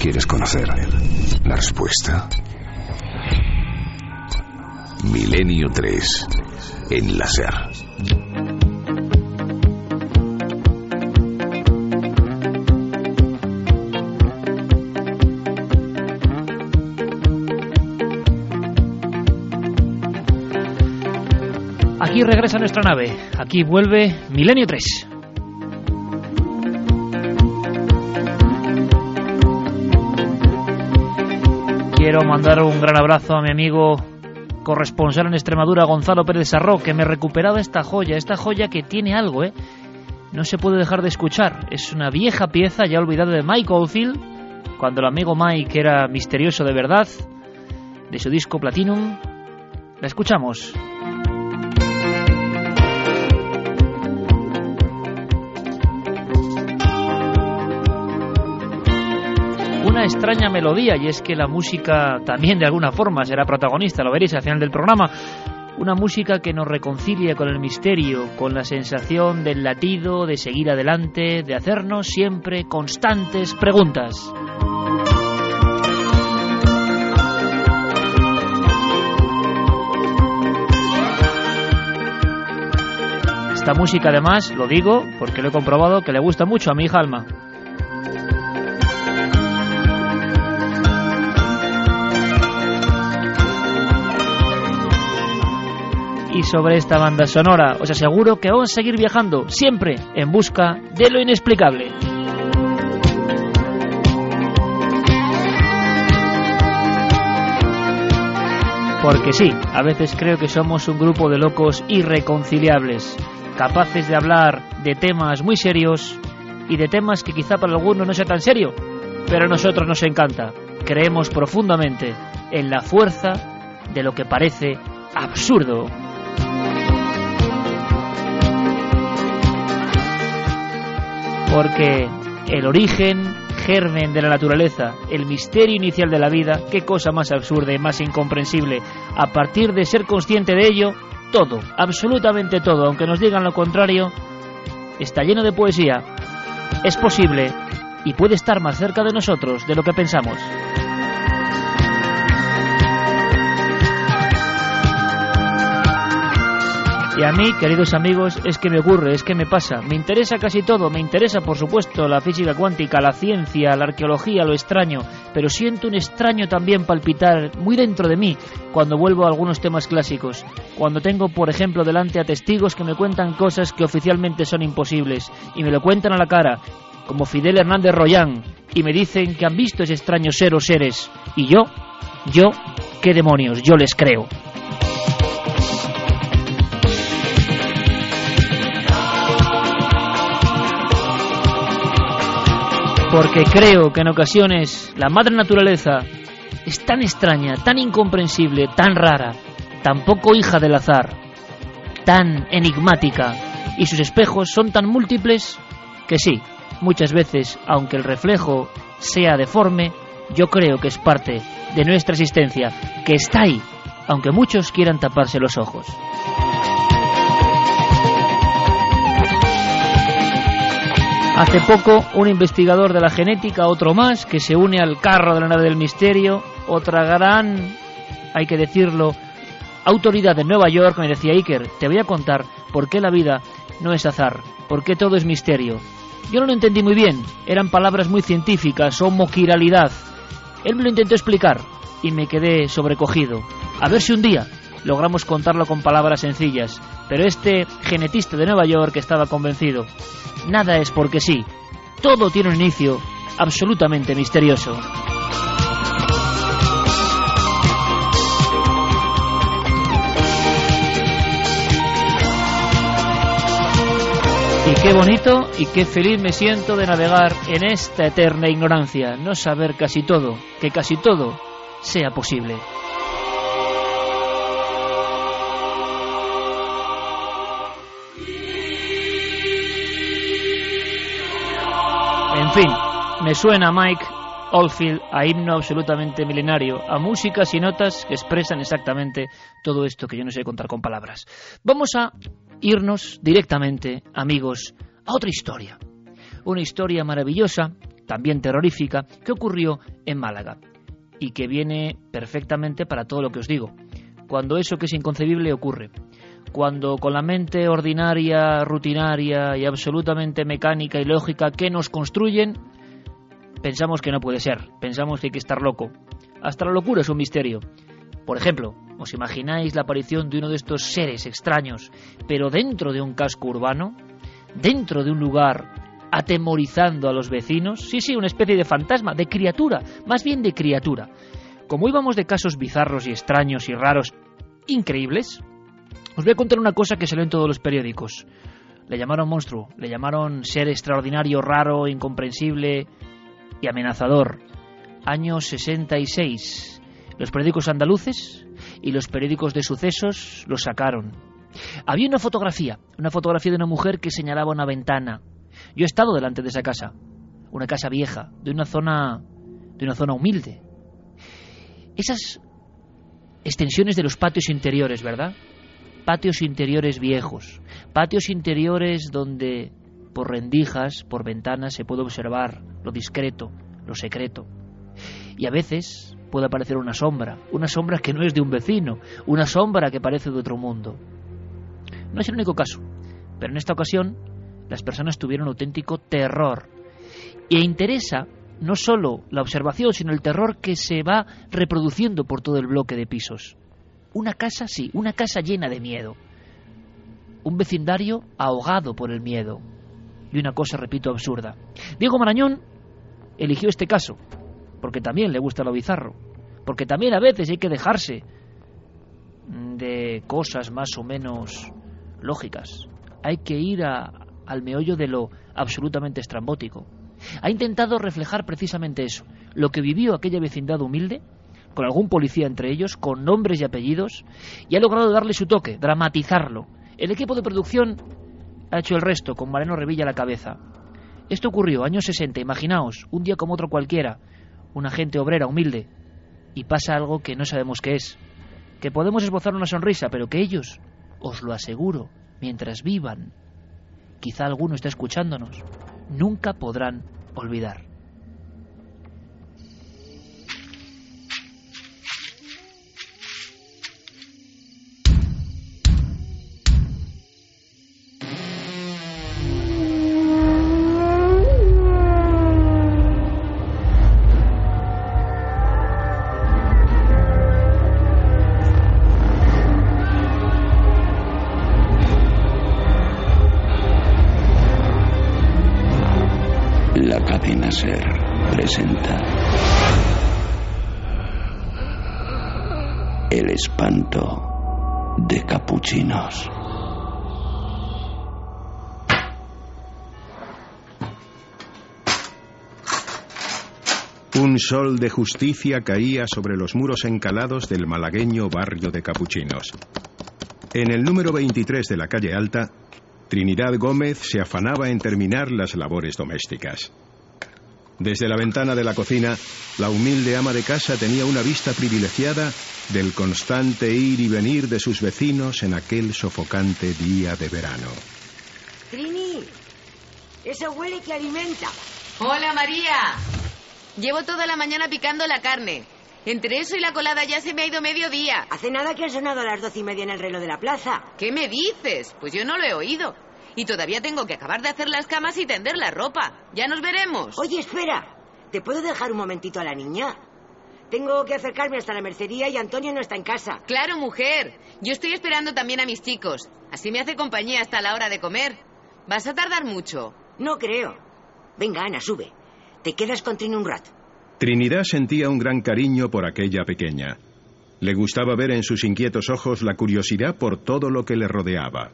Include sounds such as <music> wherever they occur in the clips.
¿Quieres conocer la respuesta? Milenio 3 en la SER. Aquí regresa nuestra nave. Aquí vuelve Milenio 3. Quiero mandar un gran abrazo a mi amigo corresponsal en Extremadura, Gonzalo Pérez Sarro, que me recuperaba esta joya, esta joya que tiene algo, ¿eh? No se puede dejar de escuchar. Es una vieja pieza ya olvidada de Mike Oldfield, cuando el amigo Mike era misterioso de verdad, de su disco Platinum. La escuchamos. Una extraña melodía y es que la música también de alguna forma será protagonista, lo veréis al final del programa. Una música que nos reconcilia con el misterio, con la sensación del latido, de seguir adelante, de hacernos siempre constantes preguntas. Esta música además, lo digo porque lo he comprobado, que le gusta mucho a mi hija Alma. Y sobre esta banda sonora. Os aseguro que vamos a seguir viajando siempre en busca de lo inexplicable. Porque sí, a veces creo que somos un grupo de locos irreconciliables, capaces de hablar de temas muy serios y de temas que quizá para algunos no sea tan serio, pero a nosotros nos encanta. Creemos profundamente en la fuerza de lo que parece absurdo. Porque el origen, germen de la naturaleza, el misterio inicial de la vida, qué cosa más absurda y más incomprensible. A partir de ser consciente de ello, todo, absolutamente todo, aunque nos digan lo contrario, está lleno de poesía. Es posible y puede estar más cerca de nosotros de lo que pensamos. Y a mí, queridos amigos, es que me ocurre, es que me pasa. Me interesa casi todo, me interesa por supuesto la física cuántica, la ciencia, la arqueología, lo extraño, pero siento un extraño también palpitar muy dentro de mí cuando vuelvo a algunos temas clásicos, cuando tengo, por ejemplo, delante a testigos que me cuentan cosas que oficialmente son imposibles y me lo cuentan a la cara, como Fidel Hernández Royán, y me dicen que han visto ese extraño ser o seres, y yo, yo, qué demonios, yo les creo. Porque creo que en ocasiones la madre naturaleza es tan extraña, tan incomprensible, tan rara, tan poco hija del azar, tan enigmática, y sus espejos son tan múltiples que sí, muchas veces, aunque el reflejo sea deforme, yo creo que es parte de nuestra existencia, que está ahí, aunque muchos quieran taparse los ojos. Hace poco, un investigador de la genética, otro más, que se une al carro de la nave del misterio, otra gran, hay que decirlo, autoridad de Nueva York, me decía Iker, te voy a contar por qué la vida no es azar, por qué todo es misterio. Yo no lo entendí muy bien, eran palabras muy científicas, homoquiralidad. Él me lo intentó explicar y me quedé sobrecogido. A ver si un día logramos contarlo con palabras sencillas, pero este genetista de Nueva York estaba convencido. Nada es porque sí, todo tiene un inicio absolutamente misterioso. Y qué bonito y qué feliz me siento de navegar en esta eterna ignorancia, no saber casi todo, que casi todo sea posible. Fin, me suena Mike Oldfield a himno absolutamente milenario, a músicas y notas que expresan exactamente todo esto que yo no sé contar con palabras. Vamos a irnos directamente, amigos, a otra historia. Una historia maravillosa también terrorífica, que ocurrió en Málaga y que viene perfectamente para todo lo que os digo. Cuando eso que es inconcebible ocurre, cuando con la mente ordinaria, rutinaria y absolutamente mecánica y lógica que nos construyen, pensamos que no puede ser, pensamos que hay que estar loco. Hasta la locura es un misterio. Por ejemplo, ¿os imagináis la aparición de uno de estos seres extraños, pero dentro de un casco urbano? ¿Dentro de un lugar atemorizando a los vecinos? Sí, sí, una especie de fantasma, de criatura, más bien de criatura. Como íbamos de casos bizarros y extraños y raros, increíbles, os voy a contar una cosa que salió en todos los periódicos. Le llamaron monstruo, le llamaron ser extraordinario, raro, incomprensible y amenazador. Año 66. Los periódicos andaluces y los periódicos de sucesos lo sacaron. Había una fotografía, una fotografía de una mujer que señalaba una ventana. Yo he estado delante de esa casa, una casa vieja, de una zona de una zona humilde. Esas extensiones de los patios interiores, ¿verdad? Patios interiores viejos, patios interiores donde por rendijas, por ventanas se puede observar lo discreto, lo secreto. Y a veces puede aparecer una sombra, una sombra que no es de un vecino, una sombra que parece de otro mundo. No es el único caso, pero en esta ocasión las personas tuvieron auténtico terror. E interesa no solo la observación, sino el terror que se va reproduciendo por todo el bloque de pisos. Una casa, sí, una casa llena de miedo. Un vecindario ahogado por el miedo. Y una cosa, repito, absurda. Diego Marañón eligió este caso, porque también le gusta lo bizarro, porque también a veces hay que dejarse de cosas más o menos lógicas. Hay que ir al meollo de lo absolutamente estrambótico. Ha intentado reflejar precisamente eso, lo que vivió aquella vecindad humilde, con algún policía entre ellos, con nombres y apellidos, y ha logrado darle su toque, dramatizarlo. El equipo de producción ha hecho el resto, con Mariano Revilla a la cabeza. Esto ocurrió años 60, imaginaos, un día como otro cualquiera, una gente obrera, humilde, y pasa algo que no sabemos qué es. Que podemos esbozar una sonrisa, pero que ellos, os lo aseguro, mientras vivan, quizá alguno está escuchándonos, nunca podrán olvidar. La cadena Ser presenta El espanto de capuchinos. Un sol de justicia caía sobre los muros encalados del malagueño barrio de Capuchinos. En el número 23 de la calle Alta, Trinidad Gómez se afanaba en terminar las labores domésticas. Desde la ventana de la cocina, la humilde ama de casa tenía una vista privilegiada del constante ir y venir de sus vecinos en aquel sofocante día de verano. Trini, eso huele que alimenta. Hola María. Llevo toda la mañana picando la carne. Entre eso y la colada ya se me ha ido medio día. Hace nada que han sonado a las doce y media en el reloj de la plaza. ¿Qué me dices? Pues yo no lo he oído. Y todavía tengo que acabar de hacer las camas y tender la ropa. Ya nos veremos. Oye, espera. ¿Te puedo dejar un momentito a la niña? Tengo que acercarme hasta la mercería y Antonio no está en casa. Claro, mujer. Yo estoy esperando también a mis chicos. Así me hace compañía hasta la hora de comer. ¿Vas a tardar mucho? No creo. Venga, Ana, sube. Te quedas con Trini un rato. Trinidad sentía un gran cariño por aquella pequeña. Le gustaba ver en sus inquietos ojos la curiosidad por todo lo que le rodeaba.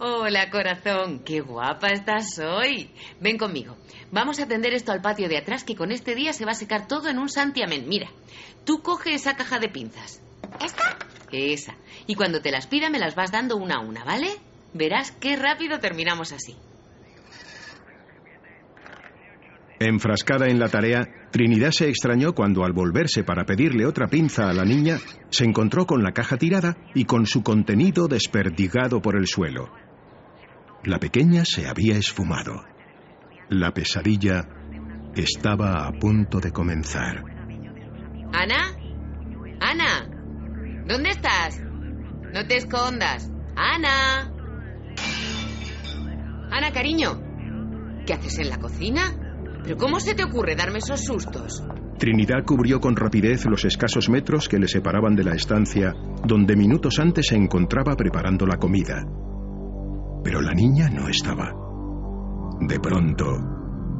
Hola, corazón. Qué guapa estás hoy. Ven conmigo. Vamos a tender esto al patio de atrás que con este día se va a secar todo en un santiamén. Mira, tú coge esa caja de pinzas. ¿Esta? Esa. Y cuando te las pida me las vas dando una a una, ¿vale? Verás qué rápido terminamos así. Enfrascada en la tarea, Trinidad se extrañó cuando al volverse para pedirle otra pinza a la niña, se encontró con la caja tirada y con su contenido desperdigado por el suelo. La pequeña se había esfumado. La pesadilla estaba a punto de comenzar. ¿Ana? ¿Ana? ¿Dónde estás? No te escondas. ¡Ana! Ana, cariño. ¿Qué haces en la cocina? ¿Pero cómo se te ocurre darme esos sustos? Trinidad cubrió con rapidez los escasos metros que le separaban de la estancia donde minutos antes se encontraba preparando la comida. Pero la niña no estaba. De pronto,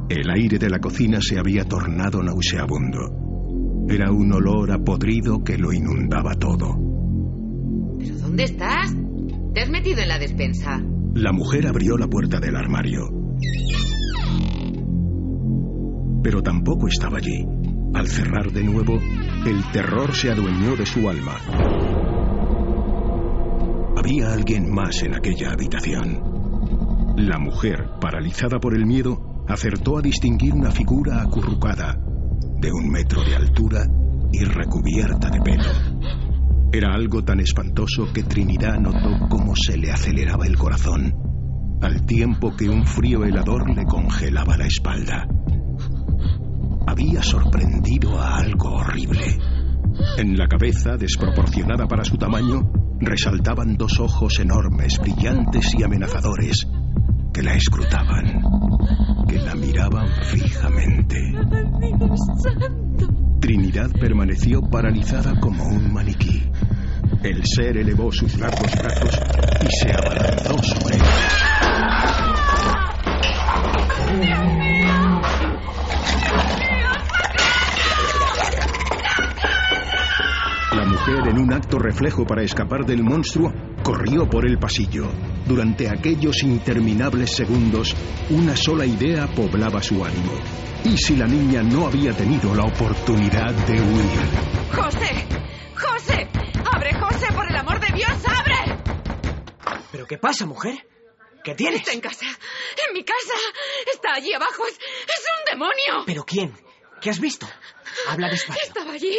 el aire de la cocina se había tornado nauseabundo. Era un olor a podrido que lo inundaba todo. ¿Pero dónde estás? ¿Te has metido en la despensa? La mujer abrió la puerta del armario. Pero tampoco estaba allí. Al cerrar de nuevo, el terror se adueñó de su alma. Había alguien más en aquella habitación. La mujer, paralizada por el miedo, acertó a distinguir una figura acurrucada, de un metro de altura y recubierta de pelo. Era algo tan espantoso que Trinidad notó cómo se le aceleraba el corazón, al tiempo que un frío helador le congelaba la espalda. Había sorprendido a algo horrible. En la cabeza, desproporcionada para su tamaño, resaltaban dos ojos enormes, brillantes y amenazadores, que la escrutaban, que la miraban fijamente. Trinidad permaneció paralizada como un maniquí. El ser elevó sus largos brazos y se abalanzó sobre ella. Mujer, en un acto reflejo para escapar del monstruo, corrió por el pasillo. Durante aquellos interminables segundos, una sola idea poblaba su ánimo. ¿Y si la niña no había tenido la oportunidad de huir? ¡José! ¡José! ¡Abre, José, por el amor de Dios, abre! ¿Pero qué pasa, mujer? ¿Qué tienes? Está en casa, en mi casa. Está allí abajo. Es, es un demonio. ¿Pero quién? ¿Qué has visto? Habla despacio. Estaba allí.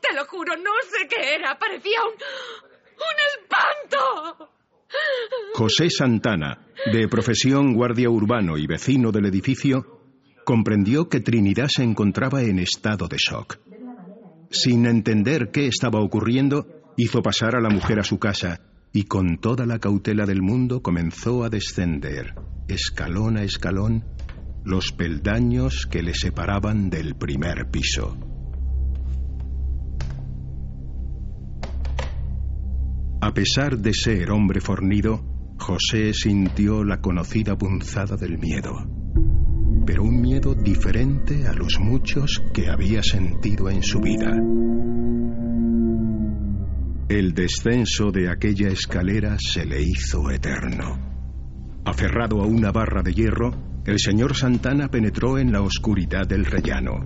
Te lo juro, no sé qué era. Parecía un. un espanto. José Santana, de profesión guardia urbano y vecino del edificio, comprendió que Trinidad se encontraba en estado de shock. Sin entender qué estaba ocurriendo, hizo pasar a la mujer a su casa y con toda la cautela del mundo comenzó a descender, escalón a escalón, los peldaños que le separaban del primer piso. A pesar de ser hombre fornido, José sintió la conocida punzada del miedo, pero un miedo diferente a los muchos que había sentido en su vida. El descenso de aquella escalera se le hizo eterno. Aferrado a una barra de hierro, el señor Santana penetró en la oscuridad del rellano.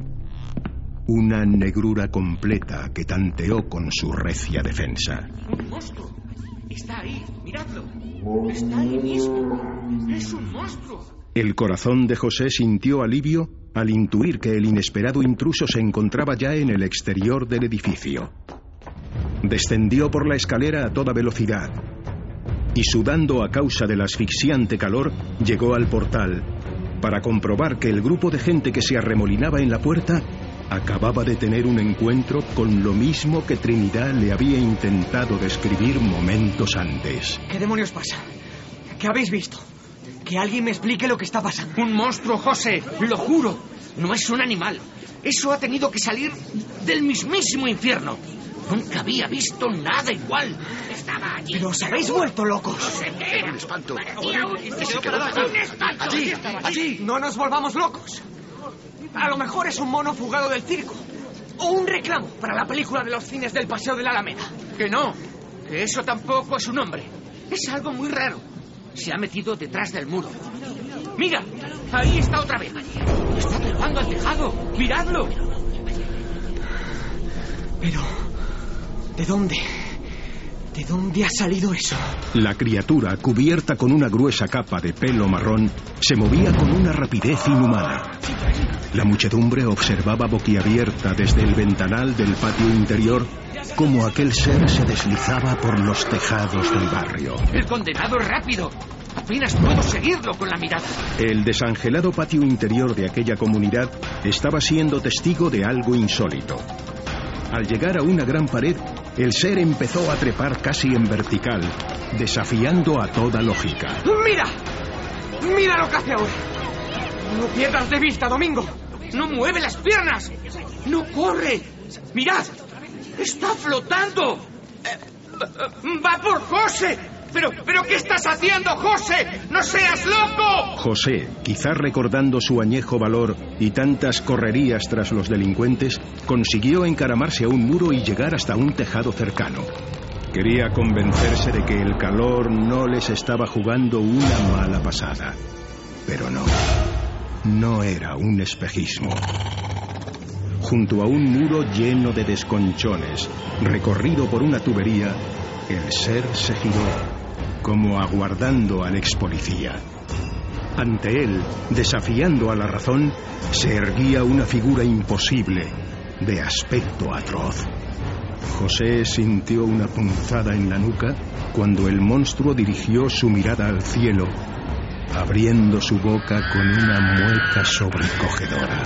Una negrura completa que tanteó con su recia defensa. ¡Un monstruo! Está ahí, miradlo. Está ahí mismo. Es un monstruo. El corazón de José sintió alivio al intuir que el inesperado intruso se encontraba ya en el exterior del edificio. Descendió por la escalera a toda velocidad y sudando a causa del asfixiante calor, llegó al portal para comprobar que el grupo de gente que se arremolinaba en la puerta acababa de tener un encuentro con lo mismo que Trinidad le había intentado describir momentos antes. ¿Qué demonios pasa? ¿Qué habéis visto? Que alguien me explique lo que está pasando. Un monstruo, José. Lo juro. No es un animal. Eso ha tenido que salir del mismísimo infierno. Nunca había visto nada igual. Estaba allí. Pero os habéis vuelto locos. Era un espanto. Allí, allí. No nos volvamos locos. A lo mejor es un mono fugado del circo. O un reclamo para la película de los cines del Paseo de la Alameda. Que no. Que eso tampoco es un hombre. Es algo muy raro. Se ha metido detrás del muro. Mira, ahí está otra vez. Está trepando al tejado. Miradlo. Pero... ¿De dónde? ¿De dónde ha salido eso? La criatura, cubierta con una gruesa capa de pelo marrón, se movía con una rapidez inhumana. La muchedumbre observaba boquiabierta desde el ventanal del patio interior cómo aquel ser se deslizaba por los tejados del barrio. El condenado es rápido. Apenas puedo seguirlo con la mirada. El desangelado patio interior de aquella comunidad estaba siendo testigo de algo insólito. Al llegar a una gran pared, el ser empezó a trepar casi en vertical, desafiando a toda lógica. ¡Mira! ¡Mira lo que hace ahora! No pierdas de vista, Domingo. ¡No mueve las piernas! ¡No corre! ¡Mirad! ¡Está flotando! Eh, ¡Va por José! ¿Pero, ¿Pero qué estás haciendo, José? ¡No seas loco! José, quizá recordando su añejo valor y tantas correrías tras los delincuentes, consiguió encaramarse a un muro y llegar hasta un tejado cercano. Quería convencerse de que el calor no les estaba jugando una mala pasada. Pero no, no era un espejismo. Junto a un muro lleno de desconchones, recorrido por una tubería, el ser se giró como aguardando al ex policía. Ante él, desafiando a la razón, se erguía una figura imposible, de aspecto atroz. José sintió una punzada en la nuca cuando el monstruo dirigió su mirada al cielo, abriendo su boca con una mueca sobrecogedora.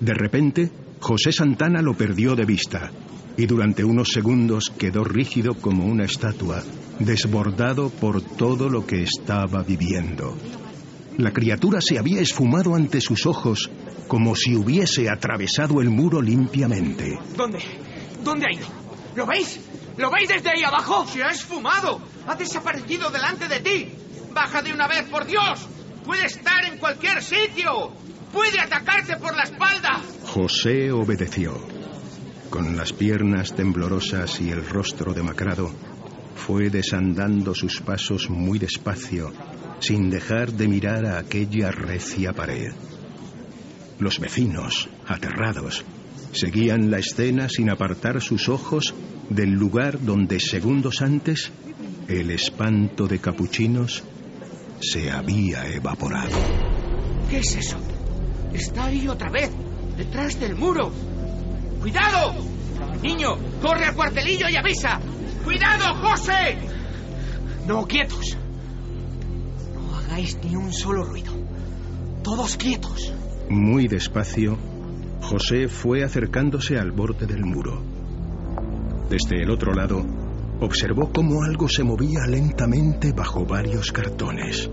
De repente, José Santana lo perdió de vista y durante unos segundos quedó rígido como una estatua, desbordado por todo lo que estaba viviendo. La criatura se había esfumado ante sus ojos como si hubiese atravesado el muro limpiamente. ¿Dónde? ¿Dónde ha ido? ¿Lo veis? ¿Lo veis desde ahí abajo? ¡Se ha esfumado! ¡Ha desaparecido delante de ti! ¡Baja de una vez, por Dios! ¡Puede estar en cualquier sitio! ¡Puede atacarte por la espalda! José obedeció. Con las piernas temblorosas y el rostro demacrado, fue desandando sus pasos muy despacio, sin dejar de mirar a aquella recia pared. Los vecinos, aterrados, seguían la escena sin apartar sus ojos del lugar donde segundos antes el espanto de capuchinos se había evaporado. ¿Qué es eso? Está ahí otra vez, detrás del muro. ¡Cuidado! Niño, corre al cuartelillo y avisa. ¡Cuidado, José! No, quietos. No hagáis ni un solo ruido. Todos quietos. Muy despacio, José fue acercándose al borde del muro. Desde el otro lado, observó cómo algo se movía lentamente bajo varios cartones.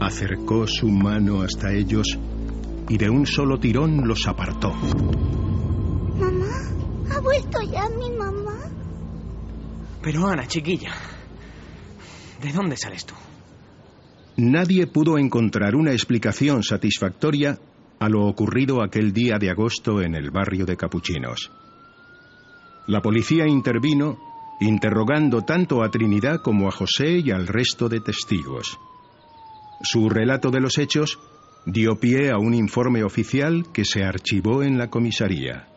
Acercó su mano hasta ellos y de un solo tirón los apartó. Mamá, ¿ha vuelto ya mi mamá? Pero Ana, chiquilla, ¿de dónde sales tú? Nadie pudo encontrar una explicación satisfactoria a lo ocurrido aquel día de agosto en el barrio de Capuchinos. La policía intervino interrogando tanto a Trinidad como a José y al resto de testigos. Su relato de los hechos dio pie a un informe oficial que se archivó en la comisaría.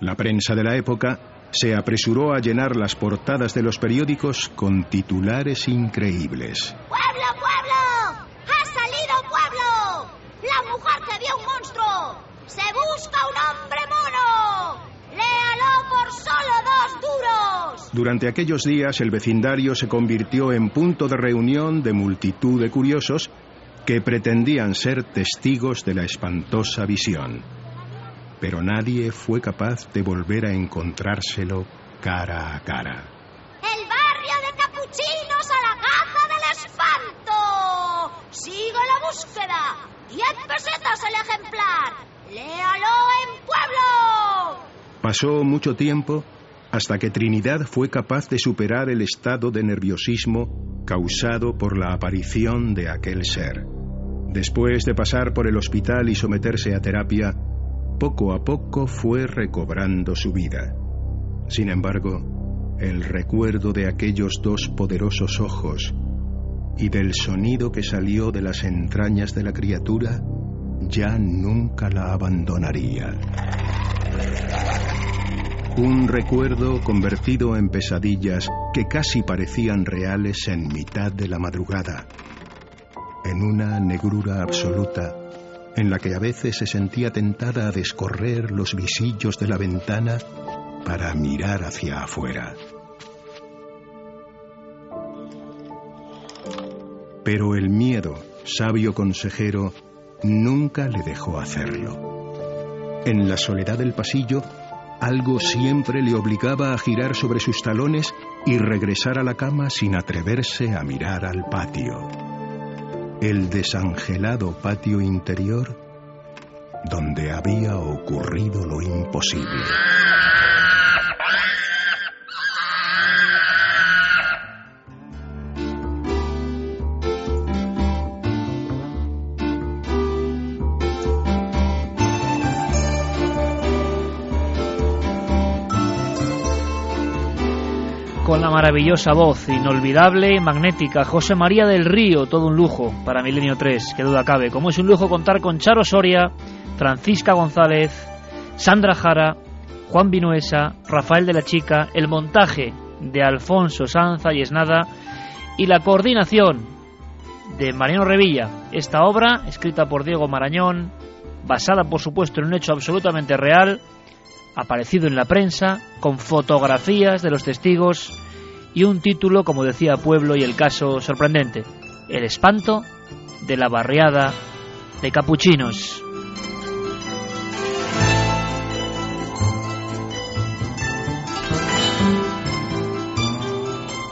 La prensa de la época se apresuró a llenar las portadas de los periódicos con titulares increíbles. ¡Pueblo, pueblo! ¡Ha salido pueblo! ¡La mujer que vio un monstruo! ¡Se busca un hombre mono! ¡Léalo por solo dos duros! Durante aquellos días el vecindario se convirtió en punto de reunión de multitud de curiosos que pretendían ser testigos de la espantosa visión. Pero nadie fue capaz de volver a encontrárselo cara a cara. ¡El barrio de Capuchinos a la caza del espanto! ¡Sigo la búsqueda! ¡Diez pesetas el ejemplar! ¡Léalo en pueblo! Pasó mucho tiempo hasta que Trinidad fue capaz de superar el estado de nerviosismo causado por la aparición de aquel ser. Después de pasar por el hospital y someterse a terapia, poco a poco fue recobrando su vida. Sin embargo, el recuerdo de aquellos dos poderosos ojos y del sonido que salió de las entrañas de la criatura ya nunca la abandonaría. Un recuerdo convertido en pesadillas que casi parecían reales en mitad de la madrugada, en una negrura absoluta en la que a veces se sentía tentada a descorrer los visillos de la ventana para mirar hacia afuera. Pero el miedo, sabio consejero, nunca le dejó hacerlo. En la soledad del pasillo, algo siempre le obligaba a girar sobre sus talones y regresar a la cama sin atreverse a mirar al patio. El desangelado patio interior donde había ocurrido lo imposible. Maravillosa voz, inolvidable y magnética, José María del Río, todo un lujo para Milenio 3, que duda cabe. Como es un lujo contar con Charo Soria, Francisca González, Sandra Jara, Juan Vinuesa, Rafael de la Chica, el montaje de Alfonso Sanza y Esnada y la coordinación de Mariano Revilla. Esta obra, escrita por Diego Marañón, basada por supuesto en un hecho absolutamente real, aparecido en la prensa, con fotografías de los testigos y un título, como decía Pueblo, y el caso sorprendente, El espanto de la barriada de capuchinos.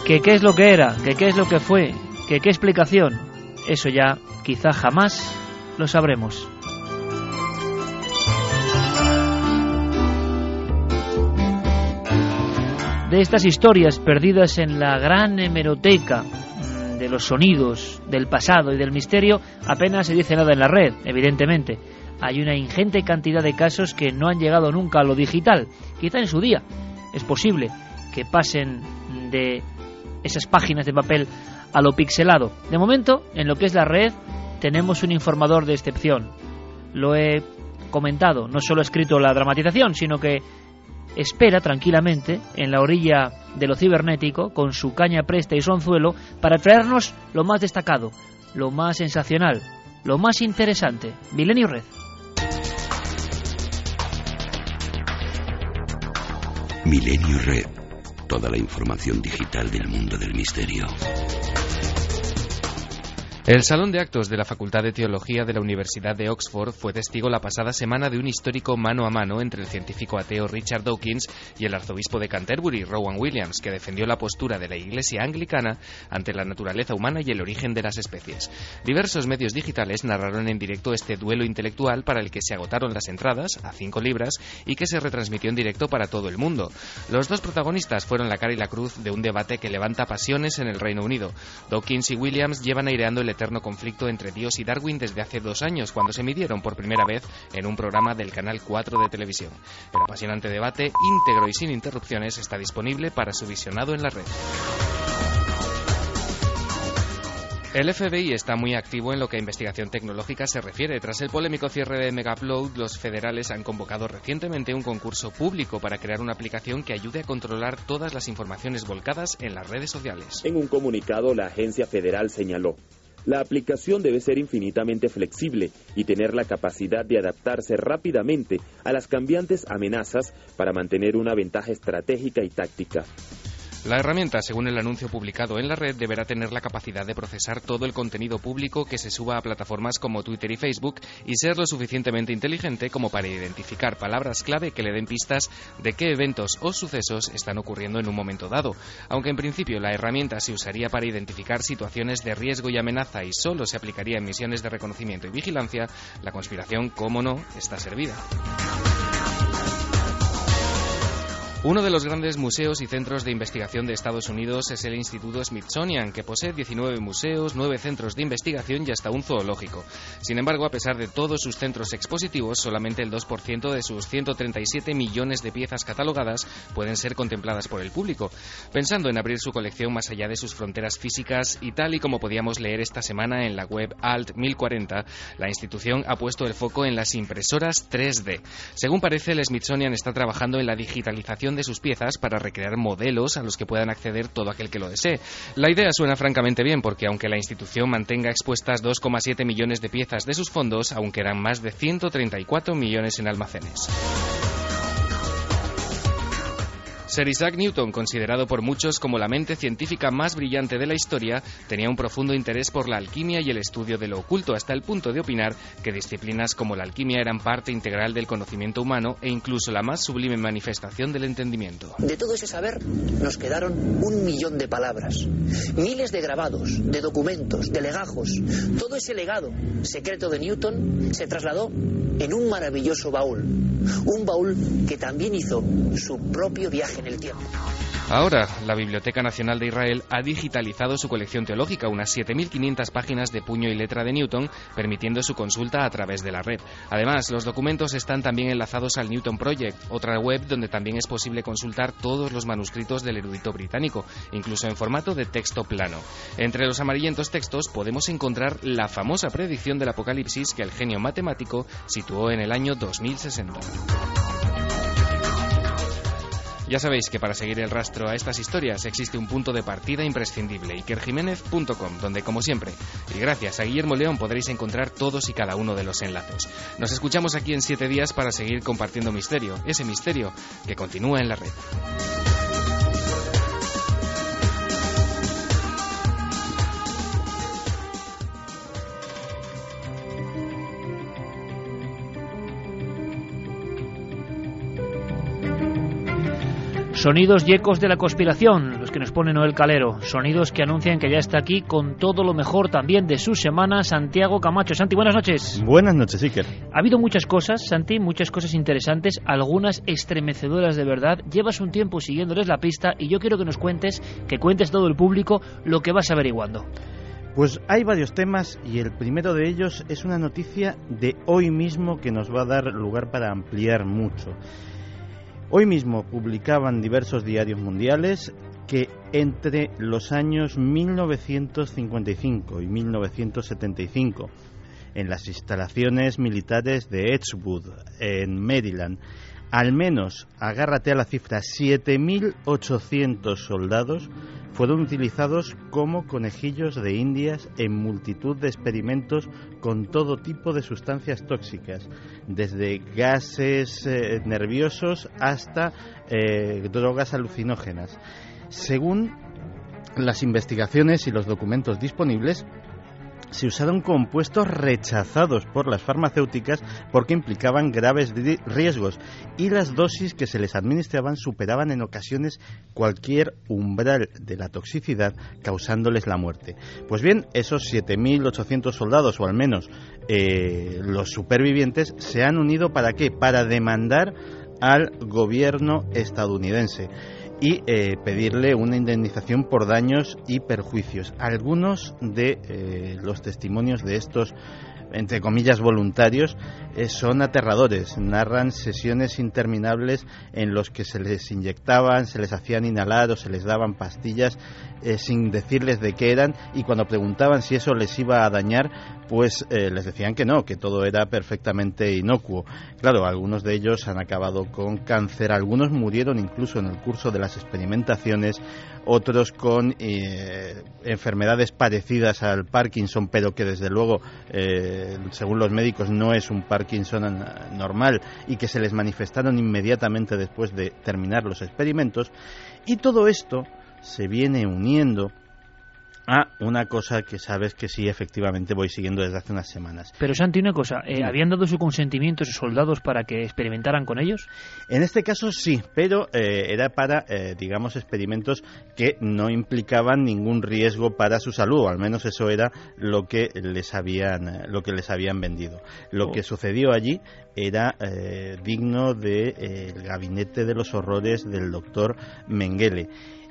¿Que qué es lo que era? ¿Que qué es lo que fue? ¿Que qué explicación? Eso ya quizá jamás lo sabremos. De estas historias perdidas en la gran hemeroteca mm, de los sonidos, del pasado y del misterio, apenas se dice nada en la red, evidentemente. Hay una ingente cantidad de casos que no han llegado nunca a lo digital, quizá en su día. Es posible que pasen de esas páginas de papel a lo pixelado. De momento, en lo que es la red, tenemos un informador de excepción. Lo he comentado, no solo he escrito la dramatización, sino que espera tranquilamente en la orilla de lo cibernético con su caña presta y su anzuelo para traernos lo más destacado, lo más sensacional, lo más interesante. Milenio Red. Milenio Red. Toda la información digital del mundo del misterio. El Salón de Actos de la Facultad de Teología de la Universidad de Oxford fue testigo la pasada semana de un histórico mano a mano entre el científico ateo Richard Dawkins y el arzobispo de Canterbury, Rowan Williams, que defendió la postura de la Iglesia anglicana ante la naturaleza humana y el origen de las especies. Diversos medios digitales narraron en directo este duelo intelectual para el que se agotaron las entradas, a cinco libras, y que se retransmitió en directo para todo el mundo. Los dos protagonistas fueron la cara y la cruz de un debate que levanta pasiones en el Reino Unido. Dawkins y Williams llevan aireando el eterno conflicto entre Dios y Darwin desde hace dos años, cuando se midieron por primera vez en un programa del Canal 4 de televisión. El apasionante debate, íntegro y sin interrupciones, está disponible para su visionado en la red. El FBI está muy activo en lo que a investigación tecnológica se refiere. Tras el polémico cierre de Megaupload, los federales han convocado recientemente un concurso público para crear una aplicación que ayude a controlar todas las informaciones volcadas en las redes sociales. En un comunicado, la agencia federal señaló la aplicación debe ser infinitamente flexible y tener la capacidad de adaptarse rápidamente a las cambiantes amenazas para mantener una ventaja estratégica y táctica. La herramienta, según el anuncio publicado en la red, deberá tener la capacidad de procesar todo el contenido público que se suba a plataformas como Twitter y Facebook y ser lo suficientemente inteligente como para identificar palabras clave que le den pistas de qué eventos o sucesos están ocurriendo en un momento dado. Aunque en principio la herramienta se usaría para identificar situaciones de riesgo y amenaza y solo se aplicaría en misiones de reconocimiento y vigilancia, la conspiración, como no, está servida. Uno de los grandes museos y centros de investigación de Estados Unidos es el Instituto Smithsonian, que posee 19 museos, 9 centros de investigación y hasta un zoológico. Sin embargo, a pesar de todos sus centros expositivos, solamente el 2% de sus 137 millones de piezas catalogadas pueden ser contempladas por el público. Pensando en abrir su colección más allá de sus fronteras físicas y tal y como podíamos leer esta semana en la web Alt 1040, la institución ha puesto el foco en las impresoras 3D. Según parece, el Smithsonian está trabajando en la digitalización de sus piezas para recrear modelos a los que puedan acceder todo aquel que lo desee. La idea suena francamente bien porque aunque la institución mantenga expuestas 2,7 millones de piezas de sus fondos, aún quedan más de 134 millones en almacenes. Sir Isaac Newton, considerado por muchos como la mente científica más brillante de la historia, tenía un profundo interés por la alquimia y el estudio de lo oculto, hasta el punto de opinar que disciplinas como la alquimia eran parte integral del conocimiento humano e incluso la más sublime manifestación del entendimiento. De todo ese saber nos quedaron un millón de palabras, miles de grabados, de documentos, de legajos. Todo ese legado secreto de Newton se trasladó en un maravilloso baúl, un baúl que también hizo su propio viaje en el tiempo. Ahora, la Biblioteca Nacional de Israel ha digitalizado su colección teológica, unas 7.500 páginas de puño y letra de Newton, permitiendo su consulta a través de la red. Además, los documentos están también enlazados al Newton Project, otra web donde también es posible consultar todos los manuscritos del erudito británico, incluso en formato de texto plano. Entre los amarillentos textos podemos encontrar la famosa predicción del Apocalipsis que el genio matemático situó en el año 2060. Ya sabéis que para seguir el rastro a estas historias existe un punto de partida imprescindible, ikerjiménez.com, donde como siempre, y gracias a Guillermo León podréis encontrar todos y cada uno de los enlaces. Nos escuchamos aquí en siete días para seguir compartiendo misterio, ese misterio que continúa en la red. Sonidos y ecos de la conspiración, los que nos pone Noel Calero. Sonidos que anuncian que ya está aquí con todo lo mejor también de su semana, Santiago Camacho. Santi, buenas noches. Buenas noches, Iker. Ha habido muchas cosas, Santi, muchas cosas interesantes, algunas estremecedoras de verdad. Llevas un tiempo siguiéndoles la pista y yo quiero que nos cuentes, que cuentes todo el público lo que vas averiguando. Pues hay varios temas y el primero de ellos es una noticia de hoy mismo que nos va a dar lugar para ampliar mucho. Hoy mismo publicaban diversos diarios mundiales que entre los años 1955 y 1975, en las instalaciones militares de Edgewood, en Maryland, al menos, agárrate a la cifra, 7.800 soldados fueron utilizados como conejillos de indias en multitud de experimentos con todo tipo de sustancias tóxicas, desde gases eh, nerviosos hasta eh, drogas alucinógenas. Según las investigaciones y los documentos disponibles, se usaron compuestos rechazados por las farmacéuticas porque implicaban graves riesgos y las dosis que se les administraban superaban en ocasiones cualquier umbral de la toxicidad causándoles la muerte. Pues bien, esos 7.800 soldados o al menos eh, los supervivientes se han unido para qué? Para demandar al gobierno estadounidense y eh, pedirle una indemnización por daños y perjuicios. Algunos de eh, los testimonios de estos entre comillas, voluntarios, eh, son aterradores. Narran sesiones interminables en los que se les inyectaban, se les hacían inhalar o se les daban pastillas eh, sin decirles de qué eran y cuando preguntaban si eso les iba a dañar, pues eh, les decían que no, que todo era perfectamente inocuo. Claro, algunos de ellos han acabado con cáncer, algunos murieron incluso en el curso de las experimentaciones, otros con enfermedades parecidas al Parkinson, pero que desde luego según los médicos, no es un Parkinson normal y que se les manifestaron inmediatamente después de terminar los experimentos. Y todo esto se viene uniendo a una cosa que sabes que sí, efectivamente voy siguiendo desde hace unas semanas. Pero Santi, una cosa, eh, ¿habían dado su consentimiento a esos soldados para que experimentaran con ellos? En este caso sí, pero eh, era para, eh, digamos, experimentos que no implicaban ningún riesgo para su salud, o al menos eso era lo que les habían, lo que les habían vendido. Lo oh. que sucedió allí era digno del gabinete de los horrores del doctor Mengele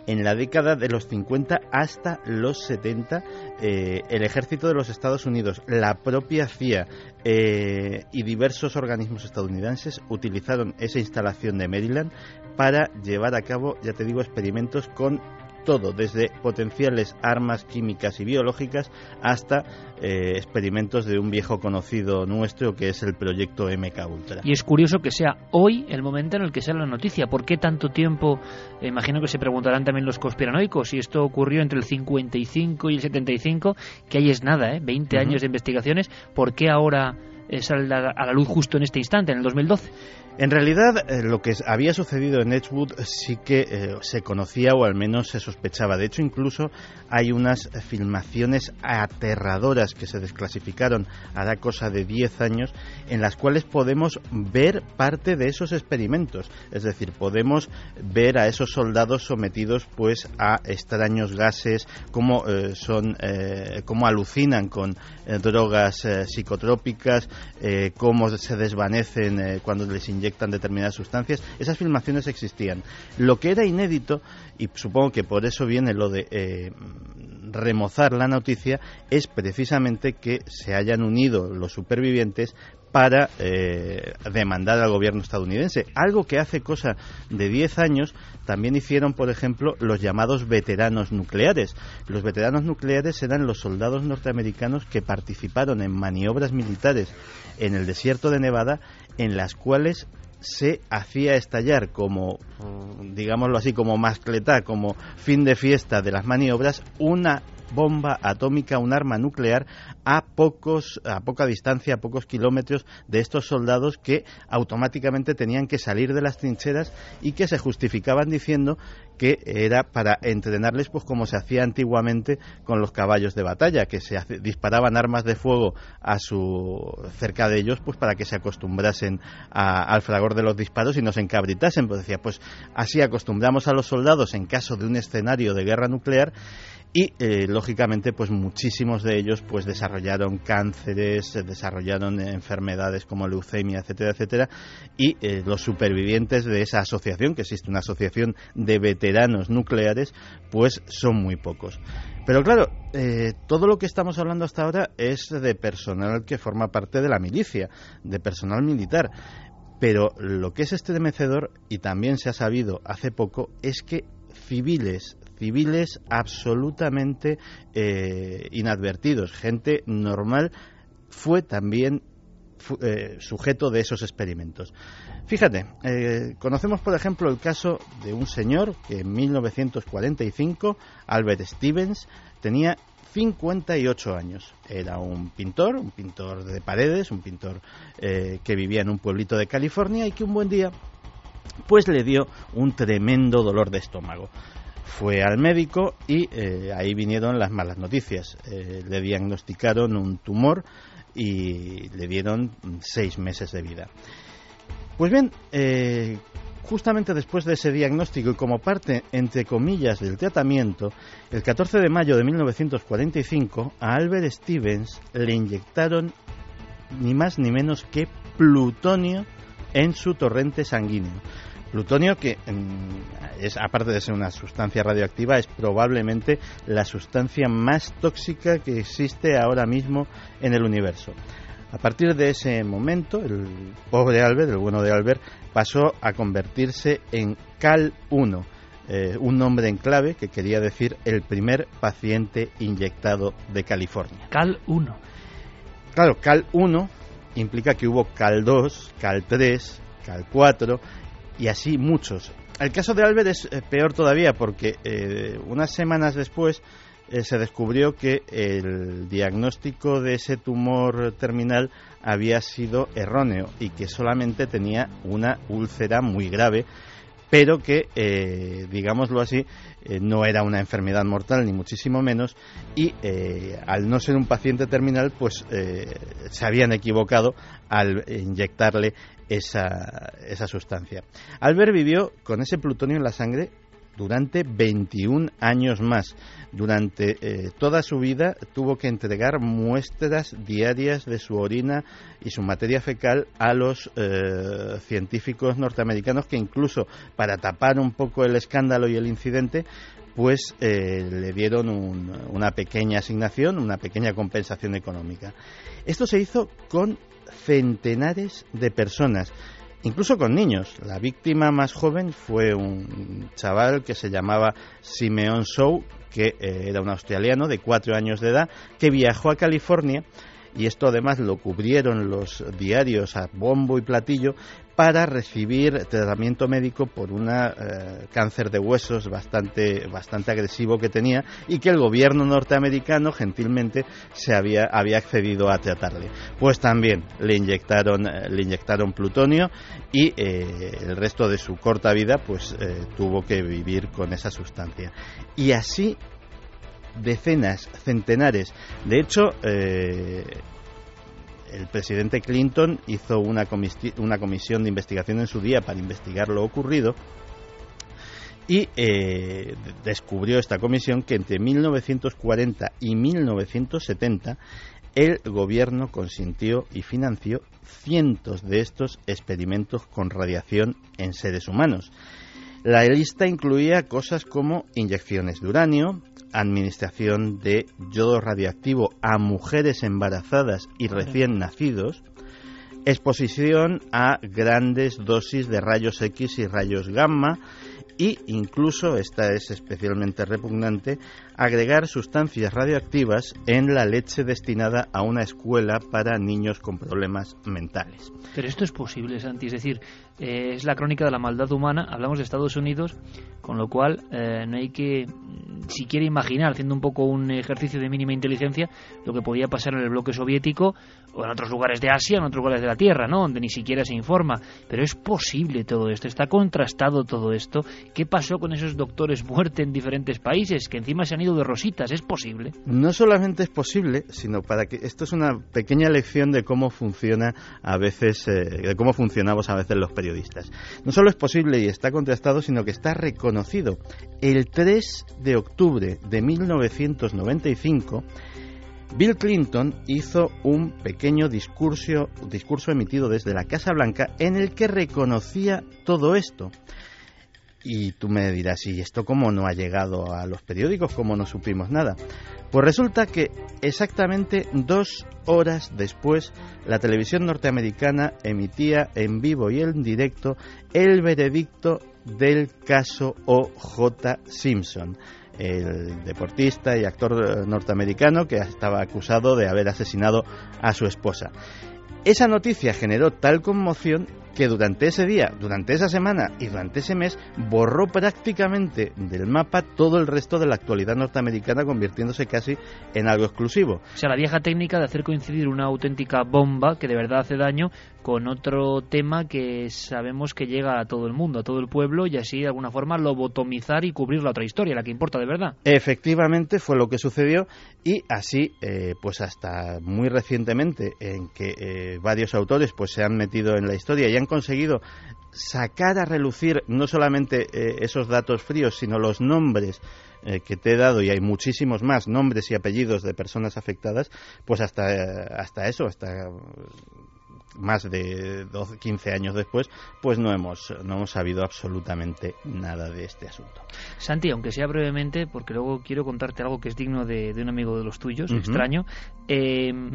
en la década de los 50 hasta los 70, eh, el ejército de los Estados Unidos, la propia CIA eh, y diversos organismos estadounidenses utilizaron esa instalación de Maryland para llevar a cabo, ya te digo, experimentos con todo, desde potenciales armas químicas y biológicas hasta eh, experimentos de un viejo conocido nuestro que es el proyecto MK Ultra. Y es curioso que sea hoy el momento en el que sale la noticia. ¿Por qué tanto tiempo? imagino que se preguntarán también los conspiranoicos si esto ocurrió entre el 55 y el 75, que ahí es nada, ¿eh? 20 años de investigaciones. ¿Por qué ahora eh, sale a la luz justo en este instante, en el 2012? En realidad, eh, lo que había sucedido en Edgewood sí que eh, se conocía o al menos se sospechaba. De hecho, incluso hay unas filmaciones aterradoras que se desclasificaron hará cosa de 10 años en las cuales podemos ver parte de esos experimentos. Es decir, podemos ver a esos soldados sometidos pues a extraños gases, cómo eh, son, cómo alucinan con drogas psicotrópicas, cómo se desvanecen cuando les inyectan inyectan determinadas sustancias, esas filmaciones existían. Lo que era inédito, y supongo que por eso viene lo de eh, remozar la noticia, es precisamente que se hayan unido los supervivientes para eh, demandar al gobierno estadounidense. Algo que hace cosa de 10 años también hicieron, por ejemplo, los llamados veteranos nucleares. Los veteranos nucleares eran los soldados norteamericanos que participaron en maniobras militares en el desierto de Nevada en las cuales se hacía estallar como, digámoslo así, como mascletá, como fin de fiesta de las maniobras, una bomba atómica, un arma nuclear a pocos, a poca distancia, a pocos kilómetros de estos soldados que automáticamente tenían que salir de las trincheras y que se justificaban diciendo que era para entrenarles pues como se hacía antiguamente con los caballos de batalla, que se disparaban armas de fuego a su cerca de ellos pues para que se acostumbrasen al fragor de los disparos y no se encabritasen, pues decía, pues así acostumbramos a los soldados en caso de un escenario de guerra nuclear y eh, lógicamente pues muchísimos de ellos pues desarrollaron cánceres, desarrollaron enfermedades como leucemia, etcétera, etcétera y eh, los supervivientes de esa asociación, que existe una asociación de veteranos nucleares, pues son muy pocos. Pero claro, eh, todo lo que estamos hablando hasta ahora es de personal que forma parte de la milicia, de personal militar. Pero lo que es estremecedor, y también se ha sabido hace poco, es que civiles civiles absolutamente eh, inadvertidos, gente normal, fue también eh, sujeto de esos experimentos. Fíjate, eh, conocemos por ejemplo el caso de un señor que en 1945, Albert Stevens, tenía 58 años. Era un pintor, un pintor de paredes, un pintor que vivía en un pueblito de California y que un buen día pues le dio un tremendo dolor de estómago fue al médico y eh, ahí vinieron las malas noticias. Eh, le diagnosticaron un tumor y le dieron seis meses de vida. Pues bien, eh, justamente después de ese diagnóstico y como parte, entre comillas, del tratamiento, el 14 de mayo de 1945 a Albert Stevens le inyectaron ni más ni menos que plutonio en su torrente sanguíneo. Plutonio, que es, aparte de ser una sustancia radioactiva, es probablemente la sustancia más tóxica que existe ahora mismo en el universo. A partir de ese momento, el pobre Albert, el bueno de Albert, pasó a convertirse en Cal 1, eh, un nombre en clave que quería decir el primer paciente inyectado de California. Cal 1. Claro, Cal 1 implica que hubo Cal 2, Cal 3, Cal 4 y así muchos. El caso de Albert es eh, peor todavía porque eh, unas semanas después eh, se descubrió que el diagnóstico de ese tumor terminal había sido erróneo y que solamente tenía una úlcera muy grave pero que, eh, digámoslo así, eh, no era una enfermedad mortal ni muchísimo menos y al no ser un paciente terminal, pues se habían equivocado al inyectarle esa, esa sustancia. Albert vivió con ese plutonio en la sangre durante 21 años más. Durante eh, toda su vida tuvo que entregar muestras diarias de su orina y su materia fecal a los eh, científicos norteamericanos que incluso para tapar un poco el escándalo y el incidente pues eh, le dieron una pequeña asignación, una pequeña compensación económica. Esto se hizo con centenares de personas incluso con niños. La víctima más joven fue un chaval que se llamaba Simeon Shaw, que eh, era un australiano de cuatro años de edad, que viajó a California y esto además lo cubrieron los diarios a bombo y platillo para recibir tratamiento médico por un cáncer de huesos bastante, bastante agresivo que tenía y que el gobierno norteamericano gentilmente se había, había accedido a tratarle. Pues también le inyectaron, le inyectaron plutonio y el resto de su corta vida pues tuvo que vivir con esa sustancia. Y así decenas, centenares. De hecho, eh, el presidente Clinton hizo una, una, comisión de investigación en su día para investigar lo ocurrido y eh, descubrió esta comisión que entre 1940 y 1970 el gobierno consintió y financió cientos de estos experimentos con radiación en seres humanos. La lista incluía cosas como inyecciones de uranio, administración de yodo radioactivo a mujeres embarazadas y recién nacidos, exposición a grandes dosis de rayos X y rayos gamma y incluso, esta es especialmente repugnante, agregar sustancias radioactivas en la leche destinada a una escuela para niños con problemas mentales. Pero esto es posible, Santi, es decir, eh, es la crónica de la maldad humana, hablamos de Estados Unidos, con lo cual eh, no hay que si quiere imaginar, haciendo un poco un ejercicio de mínima inteligencia, lo que podía pasar en el bloque soviético o en otros lugares de Asia, en otros lugares de la Tierra, ¿no? Donde ni siquiera se informa. Pero es posible todo esto, está contrastado todo esto. ¿Qué pasó con esos doctores muerte en diferentes países que encima se han ido de rositas? ¿Es posible? No solamente es posible, sino para que esto es una pequeña lección de cómo funciona a veces, eh, de cómo funcionamos a veces los periodistas. No solo es posible y está contrastado, sino que está reconocido. El 3 de octubre de 1995, Bill Clinton hizo un pequeño discurso, discurso emitido desde la Casa Blanca en el que reconocía todo esto. Y tú me dirás, ¿y esto cómo no ha llegado a los periódicos? ¿Cómo no supimos nada? Pues resulta que exactamente dos horas después la televisión norteamericana emitía en vivo y en directo el veredicto del caso O.J. Simpson, el deportista y actor norteamericano que estaba acusado de haber asesinado a su esposa. Esa noticia generó tal conmoción que durante ese día, durante esa semana y durante ese mes borró prácticamente del mapa todo el resto de la actualidad norteamericana, convirtiéndose casi en algo exclusivo. O sea, la vieja técnica de hacer coincidir una auténtica bomba que de verdad hace daño con otro tema que sabemos que llega a todo el mundo, a todo el pueblo, y así de alguna forma lobotomizar y cubrir la otra historia, la que importa de verdad. Efectivamente fue lo que sucedió y así, eh, pues hasta muy recientemente, en que eh, varios autores pues se han metido en la historia y han conseguido sacar a relucir no solamente eh, esos datos fríos, sino los nombres eh, que te he dado, y hay muchísimos más nombres y apellidos de personas afectadas, pues hasta, hasta eso, hasta más de 12, 15 años después, pues no hemos, no hemos sabido absolutamente nada de este asunto. Santi, aunque sea brevemente, porque luego quiero contarte algo que es digno de, un amigo de los tuyos, extraño. Eh, <laughs>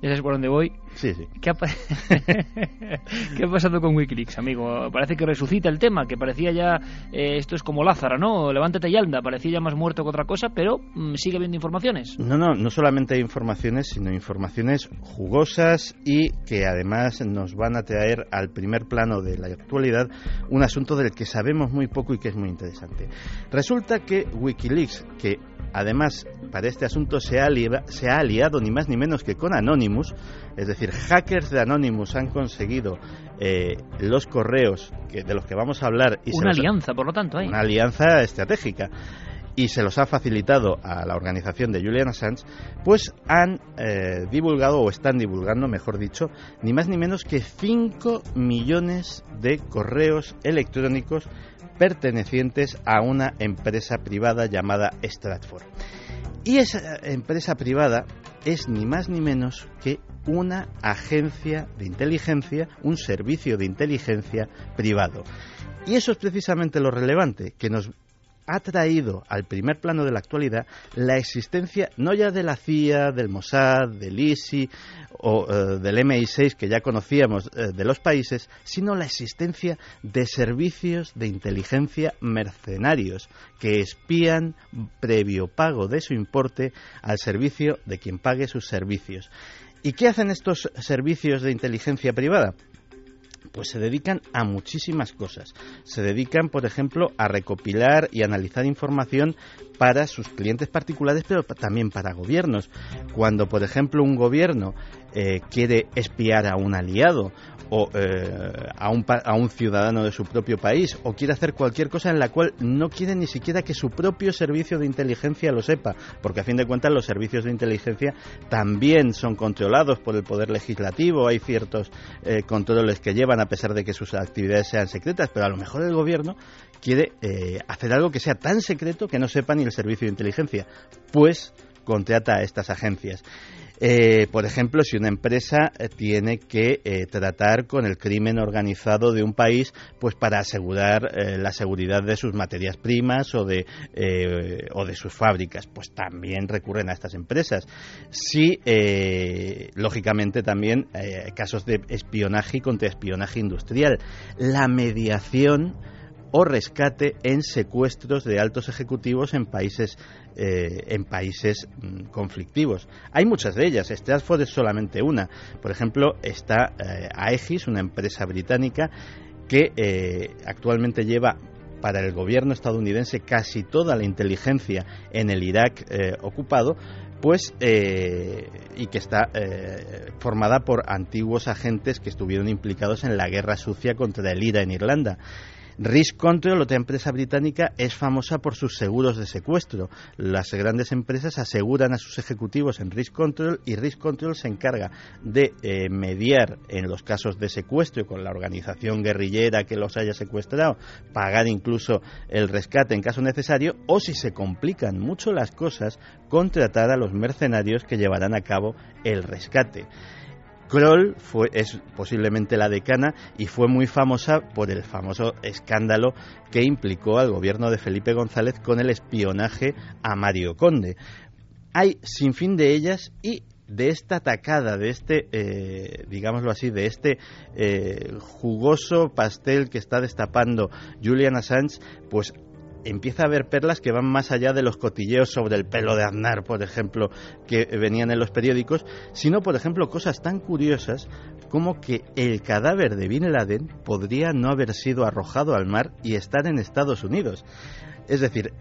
ya sabes por dónde voy. Sí, sí. ¿Qué ha, <laughs> ¿Qué ha pasado con Wikileaks, amigo? Parece que resucita el tema, que parecía ya, eh, esto es como Lázaro, ¿no? Levántate y anda, parecía ya más muerto que otra cosa, pero mm, sigue habiendo informaciones. No, no, no solamente hay informaciones, sino informaciones jugosas y que además nos van a traer al primer plano de la actualidad un asunto del que sabemos muy poco y que es muy interesante. Resulta que Wikileaks, que además para este asunto se ha, se ha aliado ni más ni menos que con Anonymous, es decir, hackers de Anonymous han conseguido eh, los correos que, de los que vamos a hablar. Y una alianza, por lo tanto, hay. Una alianza estratégica y se los ha facilitado a la organización de Julian Assange, pues han eh, divulgado, o están divulgando, mejor dicho, ni más ni menos que 5 millones de correos electrónicos pertenecientes a una empresa privada llamada Stratford. Y esa empresa privada es ni más ni menos que una agencia de inteligencia, un servicio de inteligencia privado. Y eso es precisamente lo relevante, que nos ha traído al primer plano de la actualidad la existencia no ya de la CIA, del Mossad, del ISI o eh, del MI6 que ya conocíamos eh, de los países, sino la existencia de servicios de inteligencia mercenarios que espían previo pago de su importe al servicio de quien pague sus servicios. ¿Y qué hacen estos servicios de inteligencia privada? Pues se dedican a muchísimas cosas. Se dedican, por ejemplo, a recopilar y analizar información para sus clientes particulares, pero también para gobiernos. Cuando, por ejemplo, un gobierno eh, quiere espiar a un aliado o eh, a, un, a un ciudadano de su propio país o quiere hacer cualquier cosa en la cual no quiere ni siquiera que su propio servicio de inteligencia lo sepa, porque a fin de cuentas los servicios de inteligencia también son controlados por el poder legislativo, hay ciertos eh, controles que llevan a pesar de que sus actividades sean secretas, pero a lo mejor el gobierno quiere eh, hacer algo que sea tan secreto que no sepa ni el servicio de inteligencia, pues contrata a estas agencias. Eh, por ejemplo, si una empresa eh, tiene que eh, tratar con el crimen organizado de un país, pues para asegurar la seguridad de sus materias primas o de, o de sus fábricas, pues también recurren a estas empresas. Sí, lógicamente también casos de espionaje y contraespionaje industrial. La mediación o rescate en secuestros de altos ejecutivos en países eh, en países mm, conflictivos. Hay muchas de ellas. Stratford es solamente una. Por ejemplo, está eh, Aegis, una empresa británica que eh, actualmente lleva para el gobierno estadounidense casi toda la inteligencia en el Irak ocupado, pues y que está formada por antiguos agentes que estuvieron implicados en la guerra sucia contra el IRA en Irlanda. Risk Control, otra empresa británica, es famosa por sus seguros de secuestro. Las grandes empresas aseguran a sus ejecutivos en Risk Control y Risk Control se encarga de eh, mediar en los casos de secuestro con la organización guerrillera que los haya secuestrado, pagar incluso el rescate en caso necesario o si se complican mucho las cosas, contratar a los mercenarios que llevarán a cabo el rescate. Kroll fue, es posiblemente la decana y fue muy famosa por el famoso escándalo que implicó al gobierno de Felipe González con el espionaje a Mario Conde. Hay sin fin de ellas y de esta atacada, de este, eh, digámoslo así, de este eh, jugoso pastel que está destapando Julian Assange, pues empieza a haber perlas que van más allá de los cotilleos sobre el pelo de Aznar, por ejemplo, que venían en los periódicos, sino, por ejemplo, cosas tan curiosas como que el cadáver de Bin Laden podría no haber sido arrojado al mar y estar en Estados Unidos. Es decir,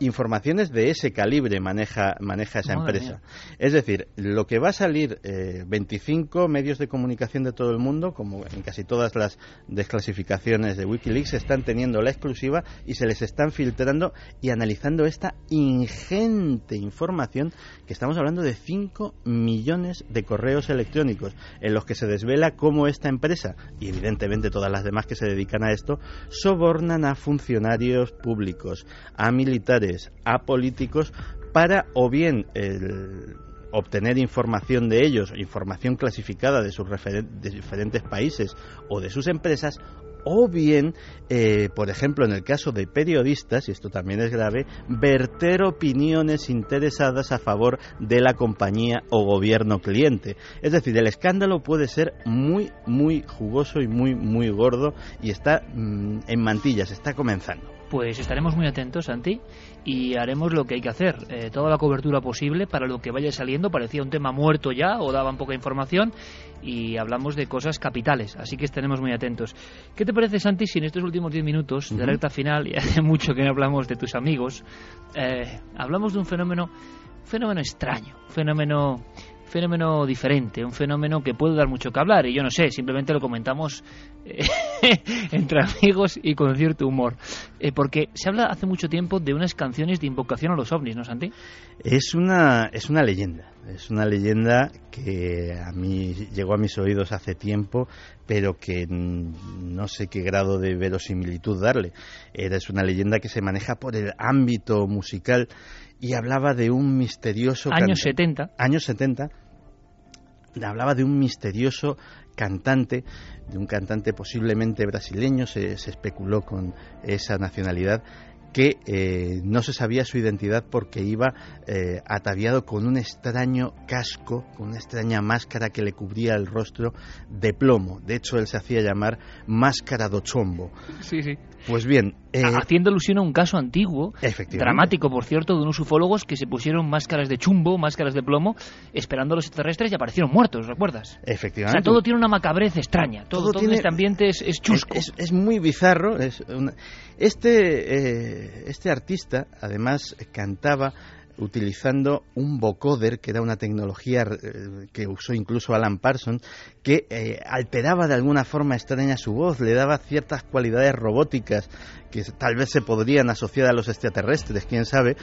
informaciones de ese calibre maneja, maneja esa empresa. Es decir, lo que va a salir 25 eh, medios de comunicación de todo el mundo, como en casi todas las desclasificaciones de Wikileaks, están teniendo la exclusiva y se les están filtrando y analizando esta ingente información que estamos hablando de 5 millones de correos electrónicos en los que se desvela cómo esta empresa y evidentemente todas las demás que se dedican a esto sobornan a funcionarios públicos, a militares, a políticos para o bien obtener información de ellos, información clasificada de sus diferentes países o de sus empresas, o bien, eh, por ejemplo, en el caso de periodistas, y esto también es grave, verter opiniones interesadas a favor de la compañía o gobierno cliente. Es decir, el escándalo puede ser muy, muy jugoso y muy, muy gordo y está mm, en mantillas, está comenzando. Pues estaremos muy atentos, Santi, y haremos lo que hay que hacer, eh, toda la cobertura posible para lo que vaya saliendo. Parecía un tema muerto ya o daban poca información y hablamos de cosas capitales, así que estaremos muy atentos. ¿Qué te parece, Santi, si en estos últimos 10 minutos de recta final, y <laughs> hace mucho que no hablamos de tus amigos, eh, hablamos de un fenómeno, fenómeno extraño, fenómeno fenómeno diferente, un fenómeno que puede dar mucho que hablar y yo no sé, simplemente lo comentamos eh, <laughs> entre amigos y con cierto humor, eh, porque se habla hace mucho tiempo de unas canciones de invocación a los ovnis, ¿no, Santi? Es una, es una leyenda, es una leyenda que a mí llegó a mis oídos hace tiempo, pero que no sé qué grado de verosimilitud darle. Es una leyenda que se maneja por el ámbito musical y hablaba de un misterioso... Años 70. Años 70. Hablaba de un misterioso cantante, de un cantante posiblemente brasileño, se, se especuló con esa nacionalidad, que eh, no se sabía su identidad porque iba eh, ataviado con un extraño casco, con una extraña máscara que le cubría el rostro de plomo. De hecho, él se hacía llamar Máscara do Chombo. Sí, sí. Pues bien, eh, haciendo alusión a un caso antiguo, dramático por cierto, de unos ufólogos que se pusieron máscaras de chumbo, máscaras de plomo, esperando a los extraterrestres y aparecieron muertos, ¿recuerdas? Efectivamente. O sea, todo tiene una macabrez extraña, todo, Todo tiene- este ambiente es, es chusco. Es, es muy bizarro. es una- Este, eh, este artista, además, cantaba utilizando un vocoder, que era una tecnología eh, que usó incluso Alan Parsons, que eh, alteraba de alguna forma extraña su voz, le daba ciertas cualidades robóticas que tal vez se podrían asociar a los extraterrestres, quién sabe,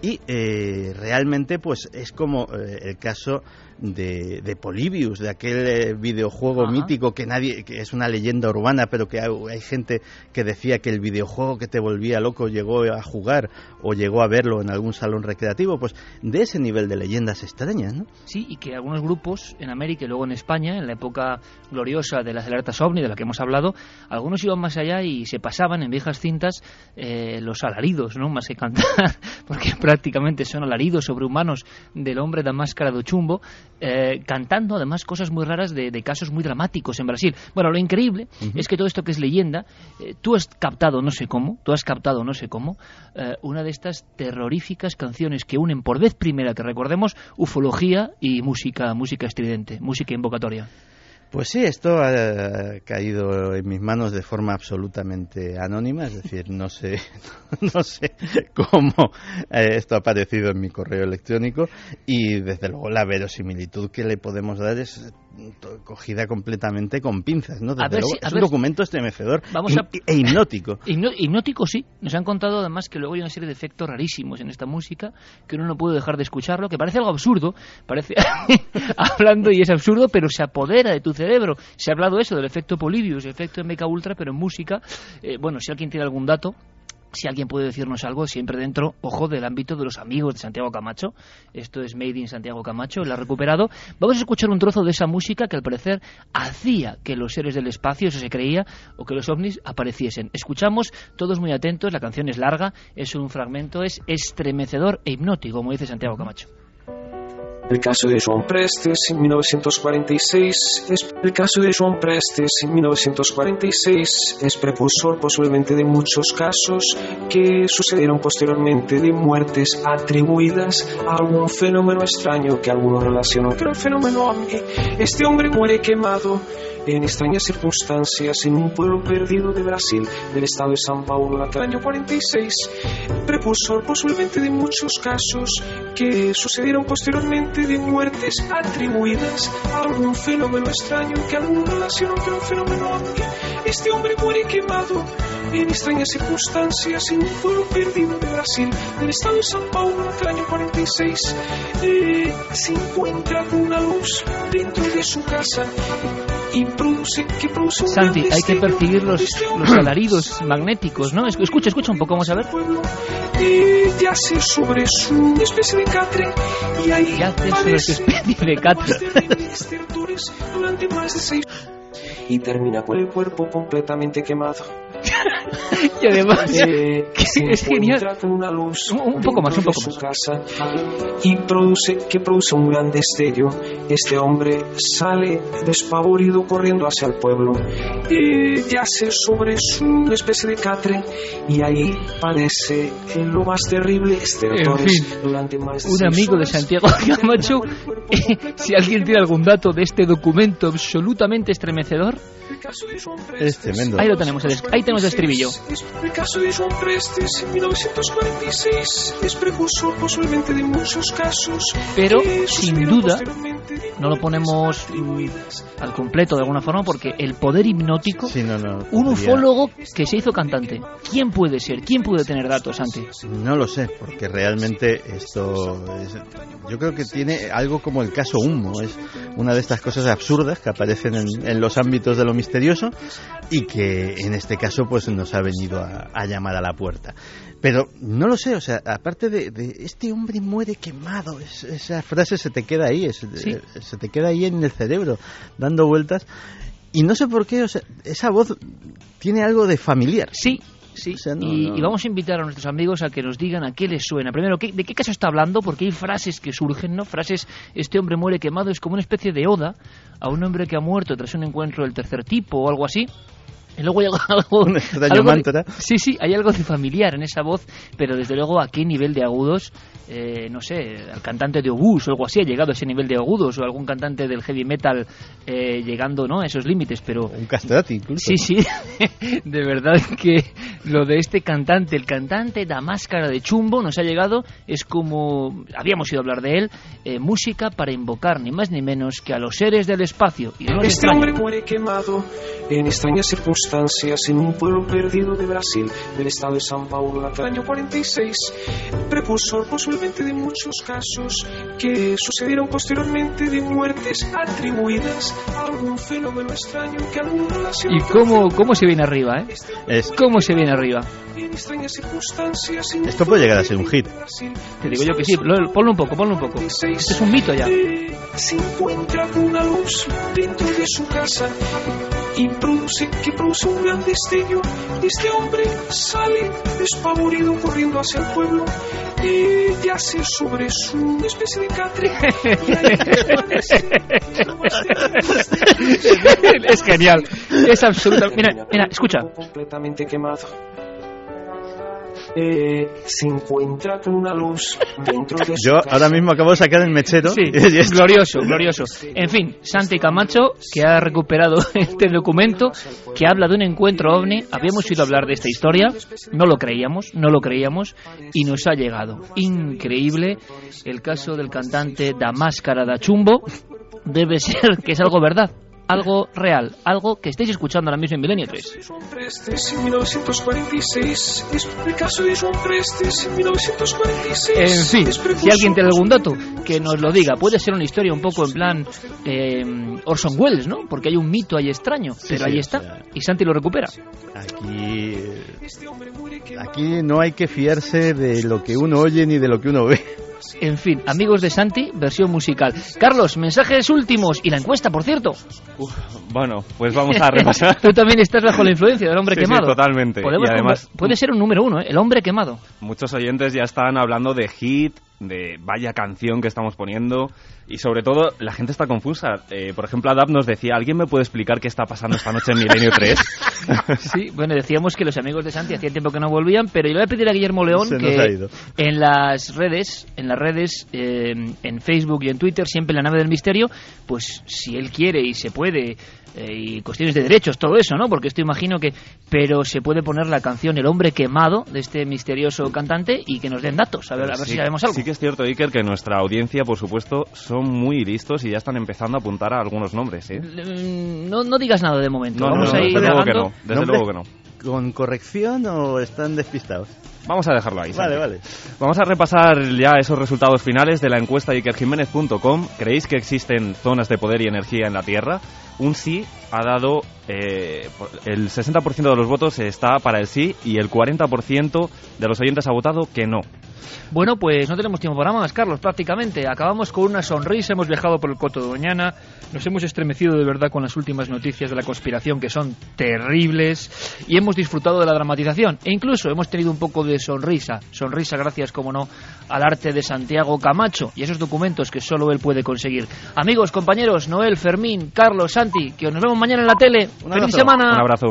y eh, realmente pues es como eh, el caso de, de Polybius, de aquel eh, videojuego Ajá. mítico que nadie, que es una leyenda urbana, pero que hay, hay gente que decía que el videojuego que te volvía loco llegó a jugar o llegó a verlo en algún salón recreativo, pues de ese nivel de leyendas extrañas, ¿no? Sí, y que algunos grupos en América y luego en España, en la época gloriosa de las alertas ovni, de la que hemos hablado, algunos iban más allá y se pasaban en viejas cintas eh, los alaridos, ¿no? Más que cantar, <laughs> porque prácticamente son alaridos sobrehumanos del hombre de máscara de chumbo, eh, cantando además cosas muy raras de, de casos muy dramáticos en Brasil. Bueno, lo increíble Ujú. es que todo esto que es leyenda, eh, tú has captado no sé cómo, tú has captado no sé cómo, eh, una de estas terroríficas canciones que unen por vez primera, que recordemos, ufología y música, música estridente, música invocatoria. Pues sí, esto ha caído en mis manos de forma absolutamente anónima, es decir, no sé, <laughs> no sé cómo eh, esto ha aparecido en mi correo electrónico y desde luego la verosimilitud que le podemos dar es cogida completamente con pinzas, ¿no? Desde ver luego, si- a es un documento estremecedor Vamos a- e hipnótico. <laughs> Hipnótico sí, nos han contado además que luego hay una serie de efectos rarísimos en esta música que uno no puede dejar de escucharlo, que parece algo absurdo, parece <laughs> hablando y es absurdo, pero se apodera de tu cerebro. Se ha hablado eso del efecto Polybius, efecto MK Ultra, pero en música, eh, bueno, si alguien tiene algún dato, si alguien puede decirnos algo, siempre dentro, ojo, del ámbito de los amigos de Santiago Camacho. Esto es Made in Santiago Camacho, la ha recuperado. Vamos a escuchar un trozo de esa música que al parecer hacía que los seres del espacio, eso se creía, o que los ovnis apareciesen. Escuchamos, todos muy atentos, la canción es larga, es un fragmento, es estremecedor e hipnótico, como dice Santiago Camacho. El caso de Joan Prestes en 1946 es el de Joan Prestes en 1946 es precursor posiblemente de muchos casos que sucedieron posteriormente de muertes atribuidas a algún fenómeno extraño que algunos relacionan con el fenómeno ovni. Este hombre muere quemado en extrañas circunstancias en un pueblo perdido de Brasil, del estado de San Paulo, durante el año 46, precursor posiblemente de muchos casos que sucedieron posteriormente de muertes atribuidas a algún fenómeno extraño que algunos relacionan con el fenómeno ovni. Este hombre muere quemado en extrañas circunstancias en un pueblo perdido de Brasil, del estado de San Paulo, durante el año 46. Eh, se encuentra con una luz dentro de su casa y Santi, hay que percibir los, los alaridos magnéticos, ¿no? Es- Escucha, escucha un poco, vamos a ver. Eh, yace sobre su especie de catre y ahí Yace sobre su especie de catre. Más de y termina con el cuerpo completamente quemado. <laughs> Y además, <laughs> Eh, que es genial. una luz Un- un poco más, un poco de su casa y produce que produce un gran destello. Este hombre sale despavorido corriendo hacia el pueblo. Eh, yace sobre su especie de catre y ahí padece eh, lo más terrible estertores En fin, durante más de un amigo de horas. Santiago <laughs> Camacho, eh, si alguien tiene algún dato de este documento absolutamente estremecedor, estremecedor es tremendo. ahí lo tenemos, el ahí tenemos el estribillo. El caso de Joan Prestes en 1946 es precursor posiblemente de muchos casos. Pero, sin duda, no lo ponemos al completo de alguna forma porque el poder hipnótico, Sí, no, no, un ufólogo que se hizo cantante, ¿quién puede ser? ¿Quién puede tener datos, Santi? No lo sé, porque realmente esto es- yo creo que tiene algo como el caso Humo, es una de estas cosas absurdas que aparecen en, en los ámbitos de lo misterioso y que en este caso pues nos ha venido a, a llamar a la puerta. Pero no lo sé, o sea, aparte de, de este hombre muere quemado, es- esa frase se te queda ahí, es- Sí. eh, se te queda ahí en el cerebro, dando vueltas. Y no sé por qué, o sea, esa voz tiene algo de familiar. Sí, Sí, O sea, no, y, no. y vamos a invitar a nuestros amigos a que nos digan a qué les suena. Primero, ¿qué- ¿de qué caso está hablando? Porque hay frases que surgen, ¿no? Frases, este hombre muere quemado, es como una especie de oda a un hombre que ha muerto tras un encuentro del tercer tipo o algo así. Y luego hay <laughs> algo, Un extraño algo de- sí, sí, hay algo de familiar en esa voz, pero desde luego a qué nivel de agudos, eh, no sé, al cantante de Obús o algo así ha llegado a ese nivel de agudos, o algún cantante del heavy metal eh, llegando ¿no? a esos límites, pero... Un castrati incluso. Sí, sí, <laughs> de verdad que lo de este cantante, el cantante da máscara de chumbo, nos ha llegado, es como, habíamos ido a hablar de él, eh, música para invocar ni más ni menos que a los seres del espacio. Y no es Este hombre muere quemado en extrañas circunstancias en un pueblo perdido de Brasil, del estado de San Paulo, hasta el año 46. Precursor posiblemente de muchos casos que sucedieron posteriormente de muertes atribuidas a algún fenómeno extraño que algún relación ¿Y cómo, cómo se viene arriba, eh? Es- ¿Cómo se viene arriba? Esto puede llegar a ser un hit. Te digo yo que sí, lo- ponlo un poco, ponlo un poco. Este es un mito ya. se encuentra con una luz dentro de su casa y produce, que produce un gran destello. Este hombre sale despavorido corriendo hacia el pueblo y yace sobre su especie de catre. <laughs> Es genial, es absoluta. Mira, mira, escucha. completamente quemado. Eh, se encuentra con una luz dentro de su Yo casa. ahora mismo acabo de sacar el mechero. Sí, <laughs> y glorioso, glorioso. En fin, Santi Camacho, que ha recuperado <laughs> este documento, que habla de un encuentro ovni. Habíamos oído hablar de esta historia, no lo creíamos, no lo creíamos, y nos ha llegado. Increíble el caso del cantante Da Máscara da Chumbo. Debe ser que es algo verdad, algo real, algo que estáis escuchando ahora mismo en Milenio 3. Juan Prestes en 1946. Es el caso de Juan Prestes en 1946. En fin, si alguien tiene algún dato, que nos lo diga. Puede ser una historia un poco en plan eh, Orson Welles, ¿no? Porque hay un mito ahí extraño, pero sí, ahí o está. sea- Y Santi lo recupera. Aquí, aquí no hay que fiarse de lo que uno oye ni de lo que uno ve. En fin, amigos de Santi, versión musical. Carlos, mensajes últimos y la encuesta, por cierto. Bueno, pues vamos a repasar. <laughs> Tú también estás bajo la influencia del hombre Sí, sí, quemado. totalmente. Y además- puede ser un número uno, ¿eh? el hombre quemado. Muchos oyentes ya están hablando de hit, de vaya canción que estamos poniendo y sobre todo la gente está confusa. Eh, por ejemplo, Adap nos decía, ¿alguien me puede explicar qué está pasando esta noche en Milenio <laughs> 3? Sí, bueno, decíamos que los amigos de Santi hacía tiempo que no volvían, pero yo le voy a pedir a Guillermo León Se que en las redes, en las redes, eh, en Facebook y en Twitter, siempre en la nave del misterio, pues si él quiere y se puede, y cuestiones de derechos, todo eso, ¿no? Porque esto imagino que, pero se puede poner la canción El hombre quemado de este misterioso cantante y que nos den datos, a ver, a ver Sí- si sabemos algo. Sí que es cierto, Iker, que nuestra audiencia, por supuesto, son muy listos y ya están empezando a apuntar a algunos nombres, ¿eh? Mm, No, no digas nada de momento, No, vamos no, a ir desde luego que no, desde ¿Nombre? luego que no. ¿Con corrección o están despistados? Vamos a dejarlo ahí. Vale, vale. Vamos a repasar ya esos resultados finales de la encuesta de ikerjiménez.com. ¿Creéis que existen zonas de poder y energía en la Tierra? Un sí ha dado... eh, el 60% de los votos está para el sí y el 40% de los oyentes ha votado que no. Bueno, pues no tenemos tiempo para más, Carlos, prácticamente. Acabamos con una sonrisa, hemos viajado por el Coto de Doñana, nos hemos estremecido de verdad con las últimas noticias de la conspiración que son terribles y hemos disfrutado de la dramatización e incluso hemos tenido un poco de sonrisa, sonrisa gracias, como no, al arte de Santiago Camacho y esos documentos que solo él puede conseguir. Amigos, compañeros, Noel, Fermín, Carlos, Santi, que nos vemos mañana en la tele. Un ¡Feliz semana! Un abrazo.